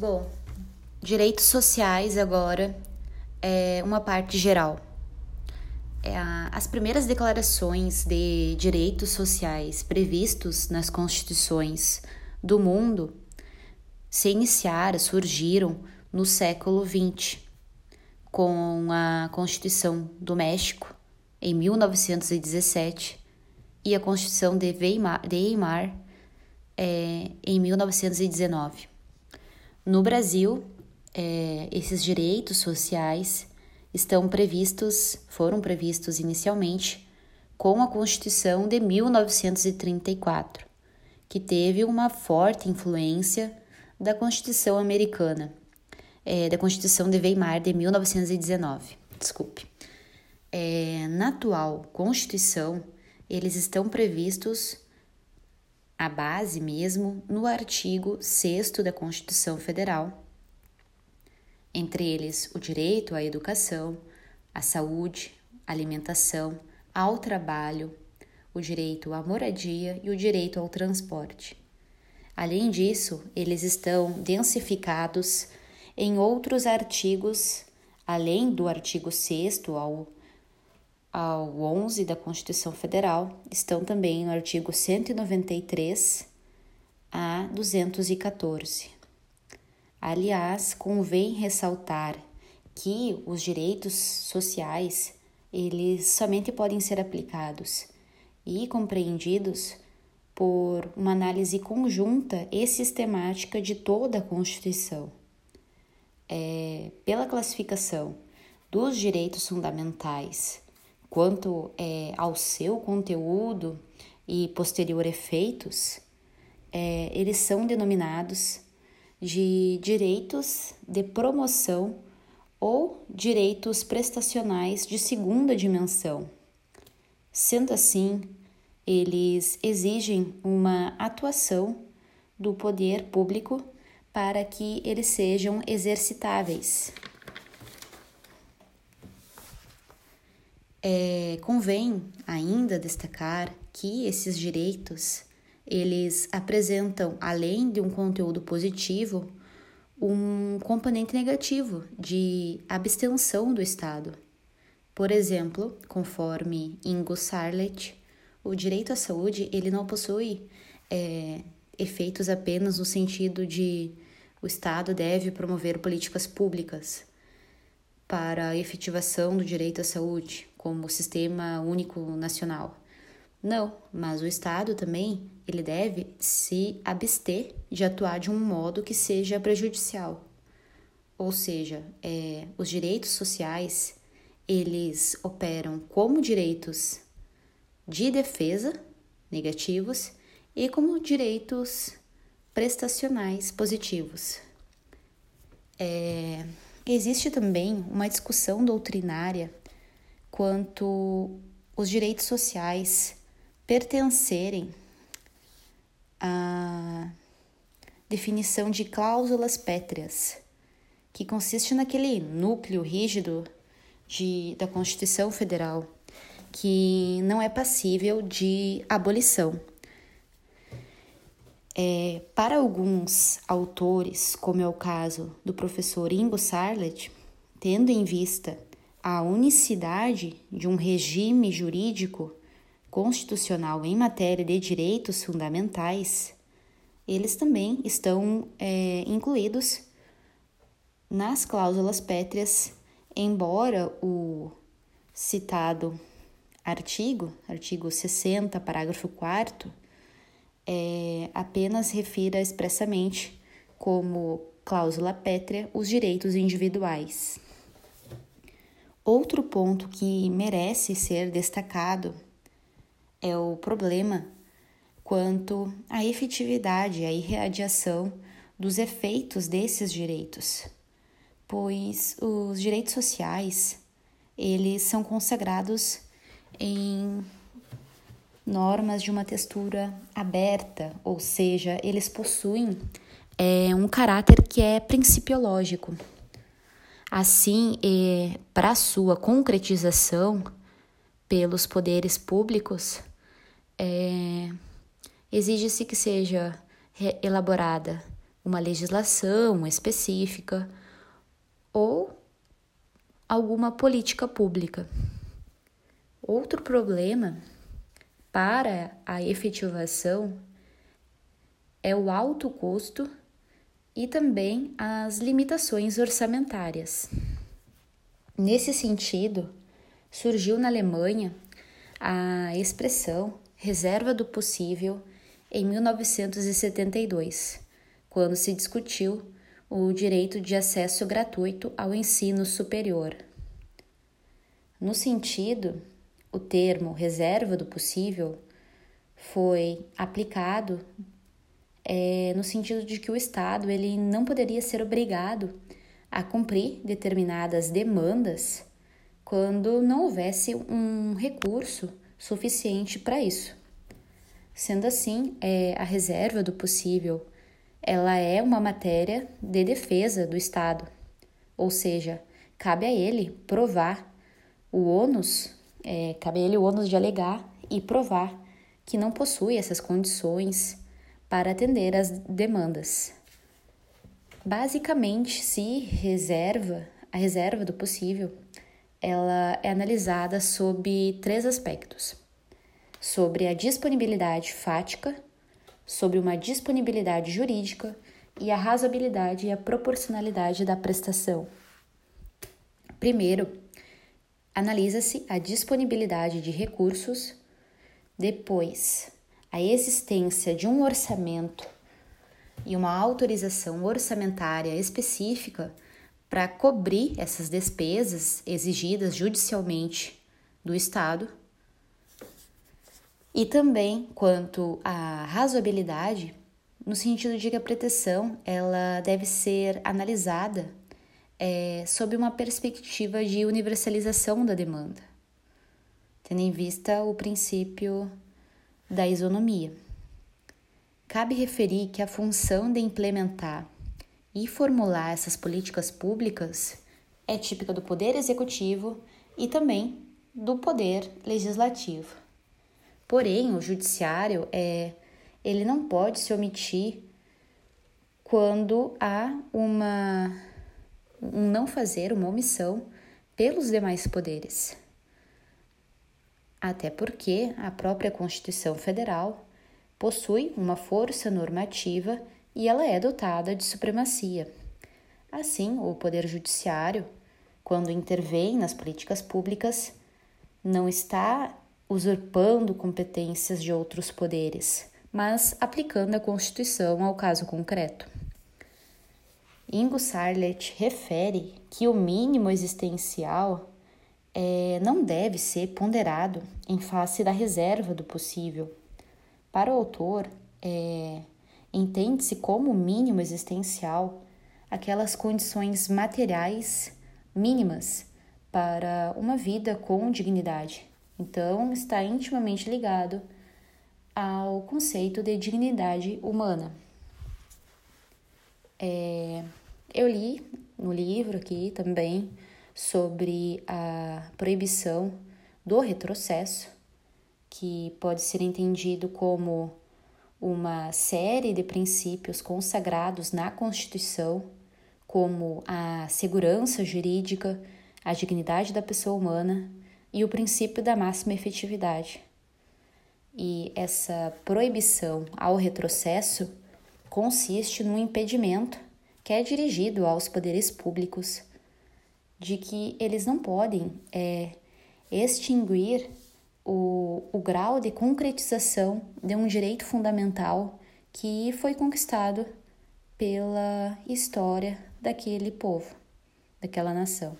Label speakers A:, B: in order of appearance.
A: Bom, direitos sociais agora é uma parte geral. É a, as primeiras declarações de direitos sociais previstos nas constituições do mundo se iniciaram, surgiram no século XX, com a Constituição do México, em 1917, e a Constituição de Weimar, de Weimar é, em 1919. No Brasil, é, esses direitos sociais estão previstos, foram previstos inicialmente com a Constituição de 1934, que teve uma forte influência da Constituição americana, é, da Constituição de Weimar de 1919. Desculpe. É, na atual Constituição, eles estão previstos a base mesmo no artigo 6 da Constituição Federal, entre eles o direito à educação, à saúde, alimentação, ao trabalho, o direito à moradia e o direito ao transporte. Além disso, eles estão densificados em outros artigos, além do artigo 6 ao ao 11 da Constituição Federal estão também no artigo 193 a 214. Aliás, convém ressaltar que os direitos sociais eles somente podem ser aplicados e compreendidos por uma análise conjunta e sistemática de toda a Constituição. É, pela classificação dos direitos fundamentais Quanto é, ao seu conteúdo e posterior efeitos, é, eles são denominados de direitos de promoção ou direitos prestacionais de segunda dimensão. Sendo assim, eles exigem uma atuação do poder público para que eles sejam exercitáveis. É, convém ainda destacar que esses direitos eles apresentam, além de um conteúdo positivo, um componente negativo de abstenção do Estado. Por exemplo, conforme Ingo Sarlet, o direito à saúde ele não possui é, efeitos apenas no sentido de o Estado deve promover políticas públicas para a efetivação do direito à saúde, como sistema único nacional. Não, mas o Estado também ele deve se abster de atuar de um modo que seja prejudicial. Ou seja, é, os direitos sociais eles operam como direitos de defesa negativos e como direitos prestacionais positivos. É, existe também uma discussão doutrinária quanto os direitos sociais pertencerem à definição de cláusulas pétreas, que consiste naquele núcleo rígido de, da Constituição Federal que não é passível de abolição. É, para alguns autores, como é o caso do professor Ingo Sarlet, tendo em vista a unicidade de um regime jurídico constitucional em matéria de direitos fundamentais, eles também estão é, incluídos nas cláusulas pétreas, embora o citado artigo, artigo 60, parágrafo 4, é, apenas refira expressamente como cláusula pétrea os direitos individuais. Outro ponto que merece ser destacado é o problema quanto à efetividade, à irradiação dos efeitos desses direitos, pois os direitos sociais eles são consagrados em normas de uma textura aberta, ou seja, eles possuem é, um caráter que é principiológico. Assim, é, para sua concretização pelos poderes públicos, é, exige-se que seja elaborada uma legislação específica ou alguma política pública. Outro problema para a efetivação é o alto custo e também as limitações orçamentárias. Nesse sentido, surgiu na Alemanha a expressão reserva do possível em 1972, quando se discutiu o direito de acesso gratuito ao ensino superior. No sentido, o termo reserva do possível foi aplicado é, no sentido de que o Estado ele não poderia ser obrigado a cumprir determinadas demandas quando não houvesse um recurso suficiente para isso. Sendo assim, é, a reserva do possível ela é uma matéria de defesa do Estado, ou seja, cabe a ele provar o ônus, é, cabe a ele o ônus de alegar e provar que não possui essas condições para atender às demandas. Basicamente, se reserva, a reserva do possível, ela é analisada sob três aspectos: sobre a disponibilidade fática, sobre uma disponibilidade jurídica e a razoabilidade e a proporcionalidade da prestação. Primeiro, analisa-se a disponibilidade de recursos, depois, a existência de um orçamento e uma autorização orçamentária específica para cobrir essas despesas exigidas judicialmente do Estado. E também quanto à razoabilidade, no sentido de que a proteção ela deve ser analisada é, sob uma perspectiva de universalização da demanda, tendo em vista o princípio da isonomia. Cabe referir que a função de implementar e formular essas políticas públicas é típica do Poder Executivo e também do Poder Legislativo. Porém, o Judiciário é, ele não pode se omitir quando há uma um não fazer, uma omissão pelos demais poderes. Até porque a própria Constituição Federal possui uma força normativa e ela é dotada de supremacia. Assim, o Poder Judiciário, quando intervém nas políticas públicas, não está usurpando competências de outros poderes, mas aplicando a Constituição ao caso concreto. Ingo Sarlet refere que o mínimo existencial é, não deve ser ponderado em face da reserva do possível para o autor, é, entende-se como mínimo existencial aquelas condições materiais mínimas para uma vida com dignidade. Então, está intimamente ligado ao conceito de dignidade humana. É, eu li no livro aqui também sobre a proibição do retrocesso que pode ser entendido como uma série de princípios consagrados na Constituição, como a segurança jurídica, a dignidade da pessoa humana e o princípio da máxima efetividade. E essa proibição ao retrocesso consiste no impedimento que é dirigido aos poderes públicos de que eles não podem é, extinguir o, o grau de concretização de um direito fundamental que foi conquistado pela história daquele povo, daquela nação.